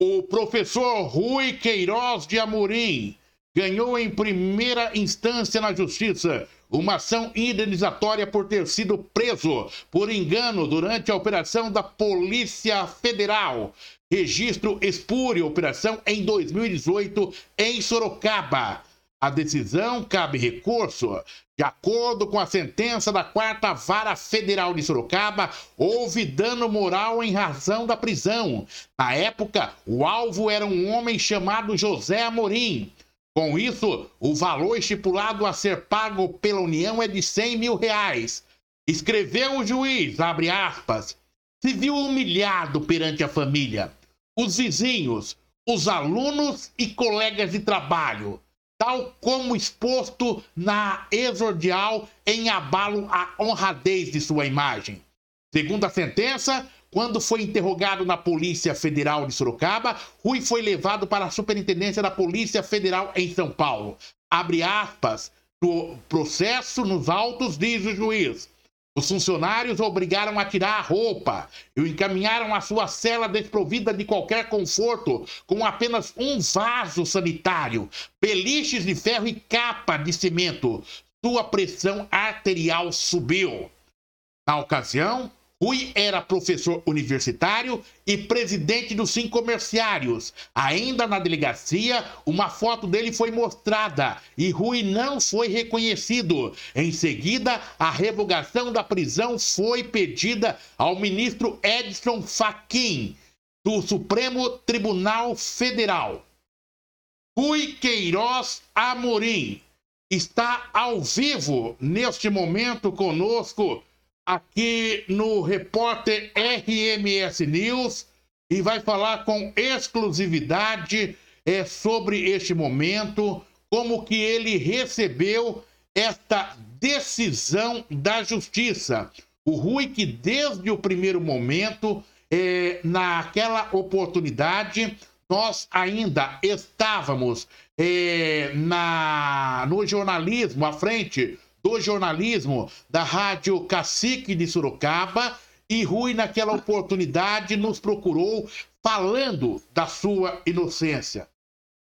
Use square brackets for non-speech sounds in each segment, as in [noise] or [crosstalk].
O professor Rui Queiroz de Amorim ganhou em primeira instância na justiça uma ação indenizatória por ter sido preso por engano durante a operação da Polícia Federal. Registro espúrio, operação em 2018 em Sorocaba. A decisão cabe recurso. De acordo com a sentença da quarta vara federal de Sorocaba, houve dano moral em razão da prisão. Na época, o alvo era um homem chamado José Amorim. Com isso, o valor estipulado a ser pago pela União é de 100 mil reais. Escreveu o juiz, abre aspas, se viu humilhado perante a família, os vizinhos, os alunos e colegas de trabalho tal como exposto na exordial em abalo à honradez de sua imagem. Segundo a sentença, quando foi interrogado na Polícia Federal de Sorocaba, Rui foi levado para a Superintendência da Polícia Federal em São Paulo. Abre aspas, do processo nos autos, diz o juiz. Os funcionários obrigaram a tirar a roupa e o encaminharam à sua cela desprovida de qualquer conforto, com apenas um vaso sanitário, beliches de ferro e capa de cimento. Sua pressão arterial subiu. Na ocasião, Rui era professor universitário e presidente dos cinco comerciários. Ainda na delegacia, uma foto dele foi mostrada e Rui não foi reconhecido. Em seguida, a revogação da prisão foi pedida ao ministro Edson Fachin, do Supremo Tribunal Federal. Rui Queiroz Amorim está ao vivo neste momento conosco aqui no repórter RMS News e vai falar com exclusividade é, sobre este momento, como que ele recebeu esta decisão da justiça. O Rui que desde o primeiro momento, é, naquela oportunidade, nós ainda estávamos é, na, no jornalismo à frente do jornalismo da Rádio Cacique de Sorocaba. E Rui, naquela oportunidade, nos procurou falando da sua inocência.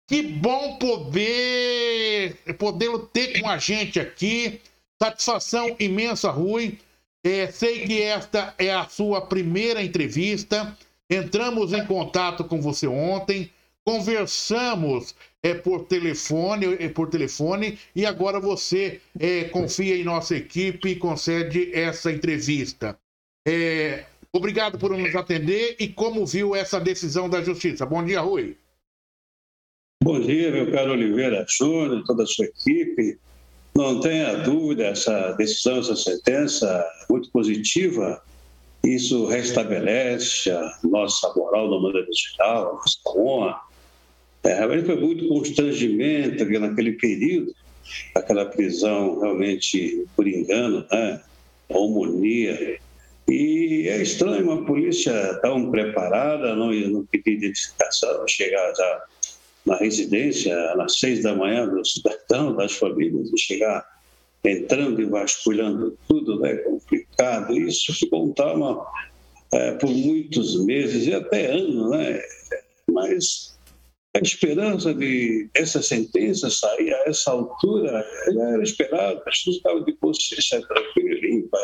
Que bom poder podê-lo ter com a gente aqui. Satisfação imensa, Rui. É, sei que esta é a sua primeira entrevista. Entramos em contato com você ontem, conversamos é por telefone, é por telefone e agora você é, confia em nossa equipe e concede essa entrevista. É, obrigado por nos atender e como viu essa decisão da Justiça. Bom dia, Rui. Bom dia, meu caro Oliveira Júnior, toda a sua equipe. Não tenha dúvida, essa decisão, essa sentença muito positiva, isso restabelece a nossa moral no mundo digital, a nossa honra, é, realmente foi muito constrangimento naquele período, aquela prisão realmente por engano, né? homonia. E é estranho uma polícia tão preparada, não, não pedir identificação, chegar já na residência às seis da manhã do cidadão, das famílias, e chegar entrando e vasculhando tudo, né? complicado. Isso ficou um trauma é, por muitos meses e até anos, né? Mas a esperança de essa sentença sair a essa altura já era esperada, as pessoas estavam de consciência tranquila e limpa.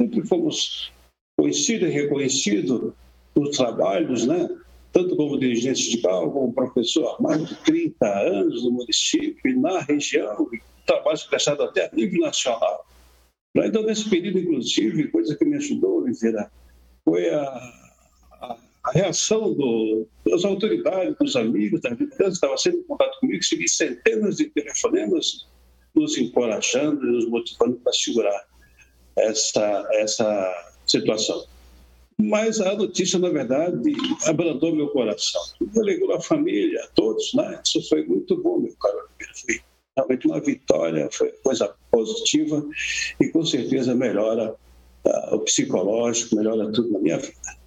Sempre fomos conhecidos e reconhecidos por trabalhos, né? tanto como dirigente sindical, como professor há mais de 30 anos no município e na região, e trabalho prestado até a nível nacional. Então, nesse período, inclusive, coisa que me ajudou, Oliveira, foi a a reação do, das autoridades, dos amigos, da liderança, estava sendo contato comigo, segui centenas de telefonemas nos encorajando nos motivando para segurar essa, essa situação. Mas a notícia, na verdade, abrandou meu coração. Alegou a família, a todos, né? Isso foi muito bom, meu caro. Foi realmente uma vitória, foi coisa positiva e com certeza melhora uh, o psicológico, melhora tudo na minha vida.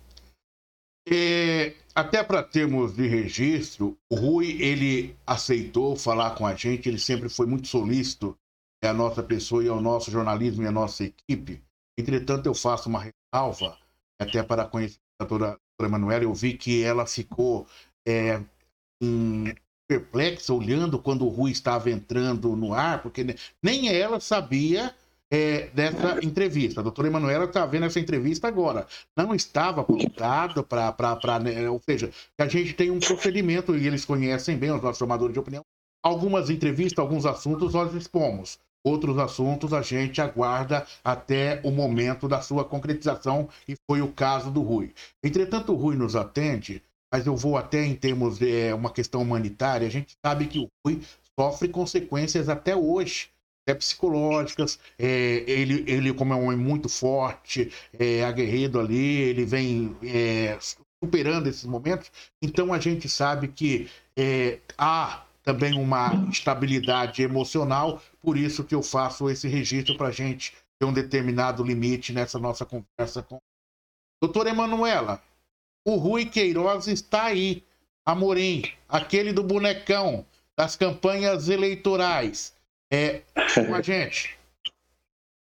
É, até para termos de registro, o Rui ele aceitou falar com a gente, ele sempre foi muito solícito é a nossa pessoa e ao nosso jornalismo e a nossa equipe. Entretanto, eu faço uma ressalva, até para conhecer a doutora, doutora Emanuela, eu vi que ela ficou é, perplexa, olhando quando o Rui estava entrando no ar, porque nem ela sabia é, dessa entrevista. A doutora Emanuela está vendo essa entrevista agora. Não estava apontado para. Né, ou seja, a gente tem um procedimento, e eles conhecem bem, os nossos formadores de opinião. Algumas entrevistas, alguns assuntos nós expomos. Outros assuntos a gente aguarda até o momento da sua concretização, e foi o caso do Rui. Entretanto, o Rui nos atende, mas eu vou até em termos de é, uma questão humanitária. A gente sabe que o Rui sofre consequências até hoje é, psicológicas. É, ele, ele, como é um homem muito forte, é, aguerrido ali, ele vem é, superando esses momentos. Então a gente sabe que é, há também uma estabilidade emocional, por isso que eu faço esse registro para a gente ter um determinado limite nessa nossa conversa com. Doutora Emanuela, o Rui Queiroz está aí. Amorim, aquele do bonecão, das campanhas eleitorais é, com a gente.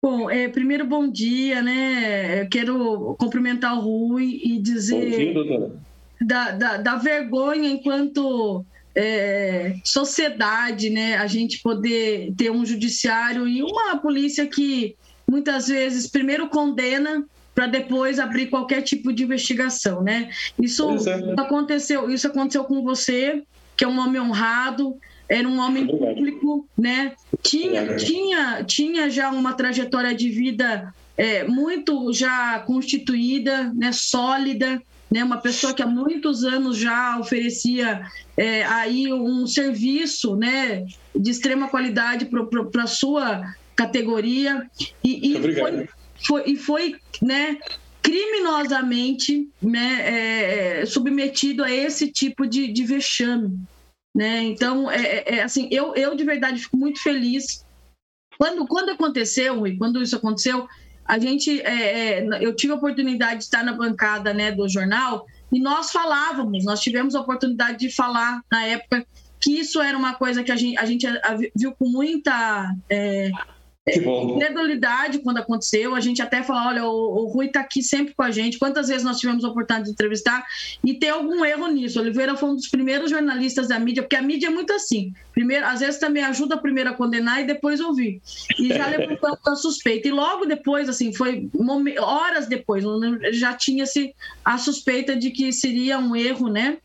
Bom, é, primeiro, bom dia, né? Eu quero cumprimentar o Rui e dizer dia, da, da, da, vergonha enquanto é, sociedade, né? A gente poder ter um judiciário e uma polícia que muitas vezes primeiro condena para depois abrir qualquer tipo de investigação, né? Isso é. aconteceu, isso aconteceu com você, que é um homem honrado, era um homem público, né? Tinha, tinha, tinha já uma trajetória de vida é, muito já constituída, né? Sólida, né? Uma pessoa que há muitos anos já oferecia é, aí um serviço, né? De extrema qualidade para a sua categoria e, e foi, foi, e foi, né? criminosamente né, é, submetido a esse tipo de, de vexame. Né? Então, é, é, é, assim, eu, eu de verdade fico muito feliz. Quando, quando aconteceu, e quando isso aconteceu, a gente, é, é, eu tive a oportunidade de estar na bancada né, do jornal e nós falávamos, nós tivemos a oportunidade de falar na época que isso era uma coisa que a gente, a gente viu com muita é, Credulidade quando aconteceu, a gente até falou, olha, o, o Rui está aqui sempre com a gente, quantas vezes nós tivemos a oportunidade de entrevistar, e tem algum erro nisso. Oliveira foi um dos primeiros jornalistas da mídia, porque a mídia é muito assim. Primeiro, às vezes também ajuda primeiro a condenar e depois ouvir. E já [laughs] levantamos a suspeita. E logo depois, assim, foi horas depois, já tinha-se a suspeita de que seria um erro, né?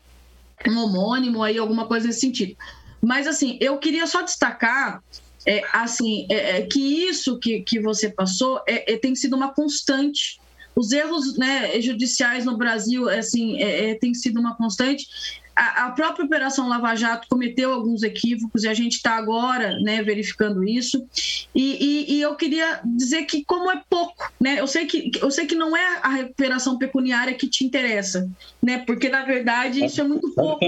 Um homônimo aí, alguma coisa nesse sentido. Mas assim, eu queria só destacar é, assim, é, é, que isso que, que você passou é, é, tem sido uma constante. Os erros né, judiciais no Brasil assim, é, é tem sido uma constante a, própria Operação Lava Jato cometeu alguns equívocos e a gente está agora né, verificando isso. E, e, e, eu queria dizer que, como é pouco, né, eu, sei que, eu sei que não é a recuperação pecuniária que te interessa, né, porque, na verdade, isso é muito pouco.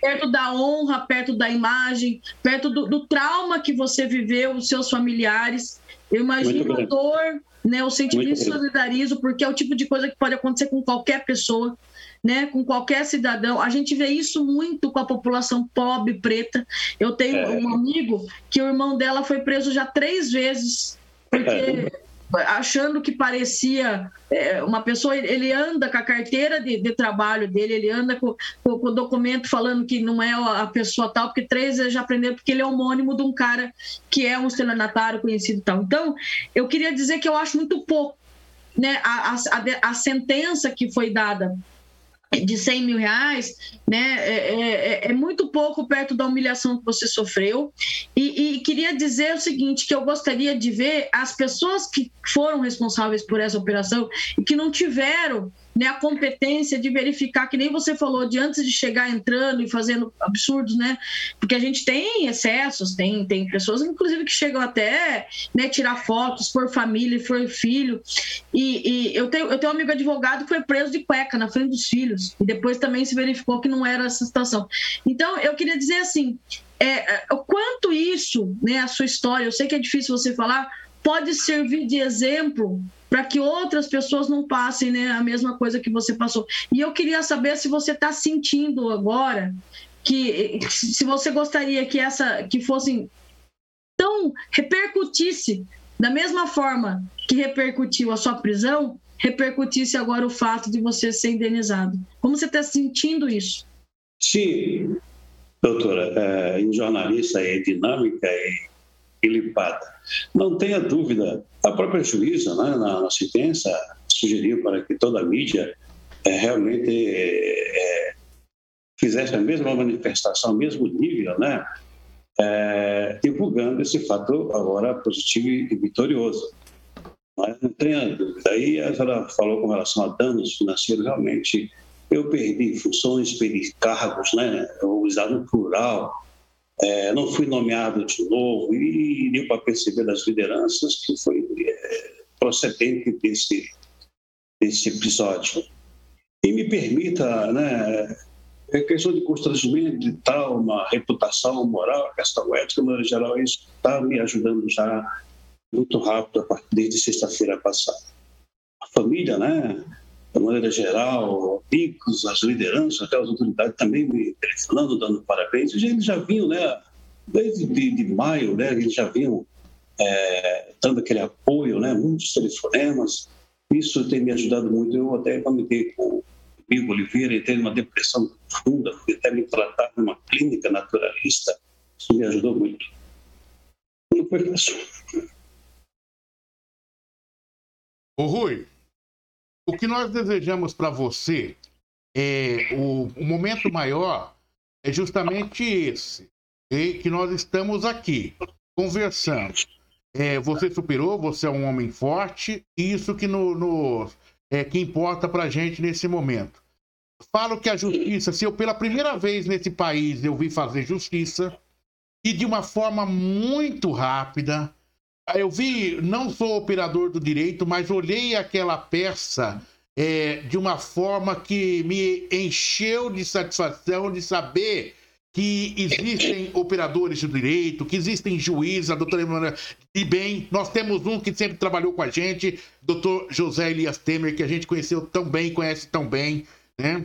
Perto da honra, perto da imagem, perto do, do trauma que você viveu, os seus familiares. Eu imagino a dor, né, o sentimento de solidarizo, porque é o tipo de coisa que pode acontecer com qualquer pessoa né, com qualquer cidadão. A gente vê isso muito com a população pobre, preta. Eu tenho é. um amigo que o irmão dela foi preso já três vezes, porque é. achando que parecia é, uma pessoa, ele anda com a carteira de, de trabalho dele, ele anda com, com, com, o documento falando que não é a pessoa tal, porque três vezes já aprendeu, porque ele é homônimo de um cara que é um estelionatário conhecido tal. Então, eu queria dizer que eu acho muito pouco né, a, a, a sentença que foi dada de 100 mil reais, né, é, é, é, muito pouco perto da humilhação que você sofreu. E, e, queria dizer o seguinte, que eu gostaria de ver as pessoas que foram responsáveis por essa operação e que não tiveram né, a competência de verificar, que nem você falou, de antes de chegar entrando e fazendo absurdos, né? Porque a gente tem excessos, tem, tem pessoas, inclusive, que chegam até né, tirar fotos por família, por filho. E, e, eu, tenho, eu tenho um amigo advogado que foi preso de cueca na frente dos filhos, e depois também se verificou que não era essa situação. Então, eu queria dizer assim: é, é o quanto isso, né, a sua história, eu sei que é difícil você falar, pode servir de exemplo para que outras pessoas não passem né, a mesma coisa que você passou. E eu queria saber se você está sentindo agora que se você gostaria que essa que fossem tão repercutisse da mesma forma que repercutiu a sua prisão, repercutisse agora o fato de você ser indenizado. Como você está sentindo isso? Sim, doutora, é, em jornalista é dinâmica e ilipada. Não tenha dúvida, a própria juíza, né, na, na sentença, sugeriu para que toda a mídia é, realmente é, fizesse a mesma manifestação, mesmo nível, né, é, divulgando esse fato agora positivo e vitorioso. Mas não tenha dúvida. Aí a senhora falou com relação a danos financeiros, realmente eu perdi funções, perdi cargos, né? usado no plural, é, não fui nomeado de novo e deu para perceber das lideranças que foi é, procedente desse, desse episódio. E me permita, né, é questão de constrangimento de tal, uma reputação moral, questão ética, mas, geral, isso está me ajudando já muito rápido desde sexta-feira passada. A família, né, de maneira geral, amigos, as lideranças, até as autoridades também me telefonando, dando parabéns. Eles já vinham, né, desde de, de maio, né, eles já vinham é, dando aquele apoio, né, muitos telefonemas. Isso tem me ajudado muito. Eu até comentei com o amigo Oliveira, ele teve uma depressão profunda, até me tratar numa clínica naturalista. Isso me ajudou muito. Não foi fácil. Ô Rui, o que nós desejamos para você é o, o, momento maior é justamente esse, e que nós estamos aqui conversando. É, você superou, você é um homem forte, e isso que no, no é, que importa para gente nesse momento. Falo que a justiça, se eu pela primeira vez nesse país eu vi fazer justiça e de uma forma muito rápida, eu vi, não sou operador do direito, mas olhei aquela peça é, de uma forma que me encheu de satisfação de saber que existem operadores de direito, que existem juízes, a doutora Emanuela de bem. Nós temos um que sempre trabalhou com a gente, doutor José Elias Temer, que a gente conheceu tão bem, conhece tão bem, né?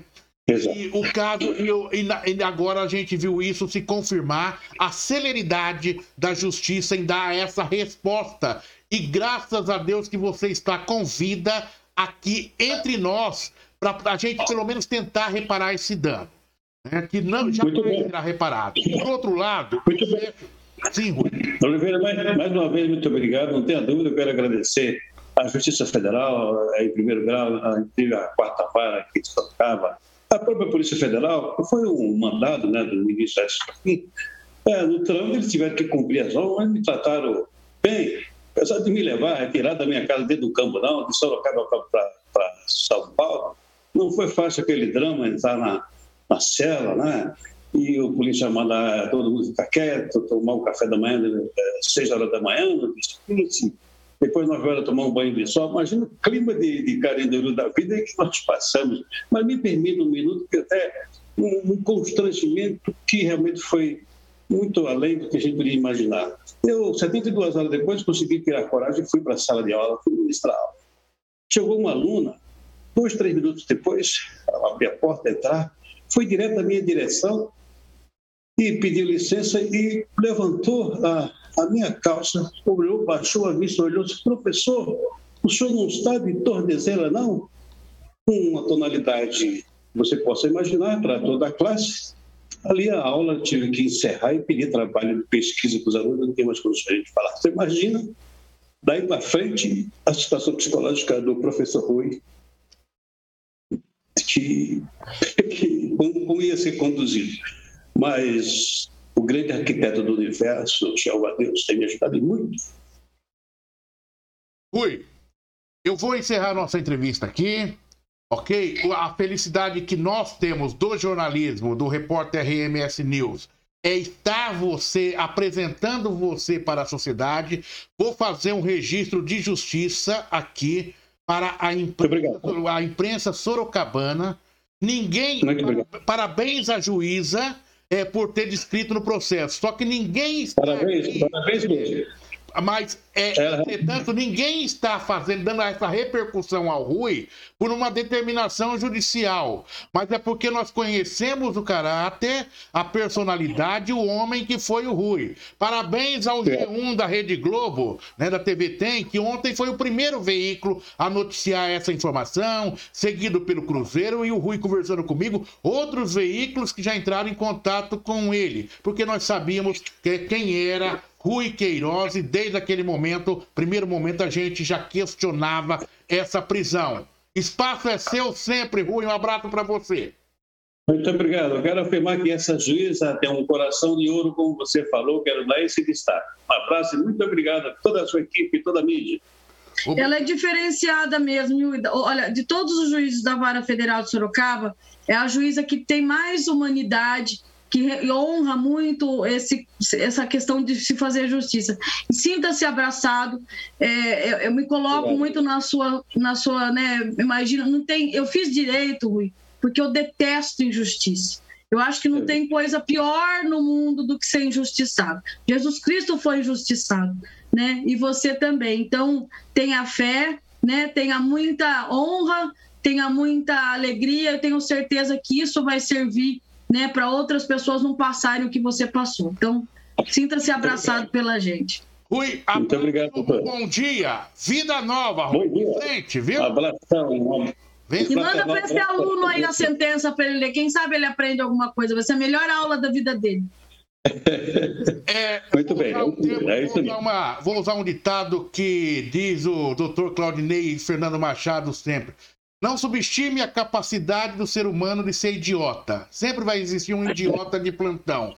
E o caso, e, e, agora a gente viu isso se confirmar, a celeridade da justiça em dar essa resposta. E graças a Deus que você está com vida aqui entre nós, para a gente pelo menos tentar reparar esse dano. Né? Que não, já muito será reparado. Por outro lado, muito bem. Sim, Rui. Oliveira, mais, mais uma vez, muito obrigado. Não tenha dúvida, eu quero agradecer à Justiça Federal, em primeiro grau, a, a quarta vara que se tocava a própria Polícia Federal, foi um mandado né, do ministro Aécio é, no trânsito eles tiveram que cumprir as normas, mas me trataram bem. Apesar de me levar, retirar da minha casa dentro do campo, não, de Sorocaba para São Paulo, não foi fácil aquele drama entrar na, na cela, né? E o polícia mandar todo mundo ficar quieto, tomar o café da manhã, é, seis horas da manhã, no dia depois nós vamos tomar um banho de sol. Imagina o clima de, de carindeiro da vida que nós passamos. Mas me permita um minuto, que até um, um constrangimento que realmente foi muito além do que a gente podia imaginar. Eu, 72 horas depois, consegui tirar coragem e fui para a sala de aula, fui ministrar aula. Chegou uma aluna, dois, três minutos depois, ela abriu a porta, entrar, foi direto à minha direção e pediu licença e levantou a a minha calça, olhou, baixou a vista, olhou disse, professor, o senhor não está de Tordezeira, não? Com uma tonalidade, você possa imaginar, para toda a classe. Ali a aula tive que encerrar e pedir trabalho de pesquisa com os alunos, não tem mais condições de falar. Você imagina, daí para frente, a situação psicológica do professor Rui, que, [laughs] que como ia ser conduzido. Mas o grande arquiteto do universo, Jeová Deus, tem me ajudado muito. Rui, eu vou encerrar nossa entrevista aqui, ok? A felicidade que nós temos do jornalismo, do repórter RMS News, é estar você, apresentando você para a sociedade. Vou fazer um registro de justiça aqui para a imprensa, a imprensa sorocabana. Ninguém. Parabéns à juíza é, por ter descrito no processo. Só que ninguém está parabéns, aqui, parabéns. Mas, é, entretanto, ninguém está fazendo, dando essa repercussão ao Rui por uma determinação judicial. Mas é porque nós conhecemos o caráter, a personalidade, o homem que foi o Rui. Parabéns ao G1 da Rede Globo, né, da TV Tem, que ontem foi o primeiro veículo a noticiar essa informação, seguido pelo Cruzeiro e o Rui conversando comigo, outros veículos que já entraram em contato com ele, porque nós sabíamos que, quem era Rui Queiroz e desde aquele momento, primeiro momento, a gente já questionava essa prisão. Espaço é seu sempre, Rui. Um abraço para você. Muito obrigado. Eu quero afirmar que essa juíza tem um coração de ouro, como você falou. Quero dar esse destaque. Um abraço e muito obrigado a toda a sua equipe e toda a mídia. Ela é diferenciada mesmo. Olha, de todos os juízes da Vara Federal de Sorocaba, é a juíza que tem mais humanidade, que honra muito esse, essa questão de se fazer justiça. Sinta-se abraçado. É, eu, eu, me coloco muito na sua, na sua, né? Imagina, não tem. Eu fiz direito, Rui, porque eu detesto injustiça. Eu acho que não tem coisa pior no mundo do que ser injustiçado. Jesus Cristo foi injustiçado, né? E você também. Então, tenha fé, né? Tenha muita honra, tenha muita alegria. Eu tenho certeza que isso vai servir né, para outras pessoas não passarem o que você passou. Então, sinta-se abraçado pela gente. Rui, Muito obrigado, doutor. Bom dia. Vida nova, Rui. Bom dia. Frente, viu? Abração. Vem. E manda para esse aluno aí a sentença para ele ler. Quem sabe ele aprende alguma coisa. Vai ser a melhor aula da vida dele. [laughs] É, Muito bem. Um termo, é vou, usar uma, vou usar um ditado que diz o doutor Claudinei e Fernando Machado sempre. Não subestime a capacidade do ser humano de ser idiota. Sempre vai existir um idiota de plantão.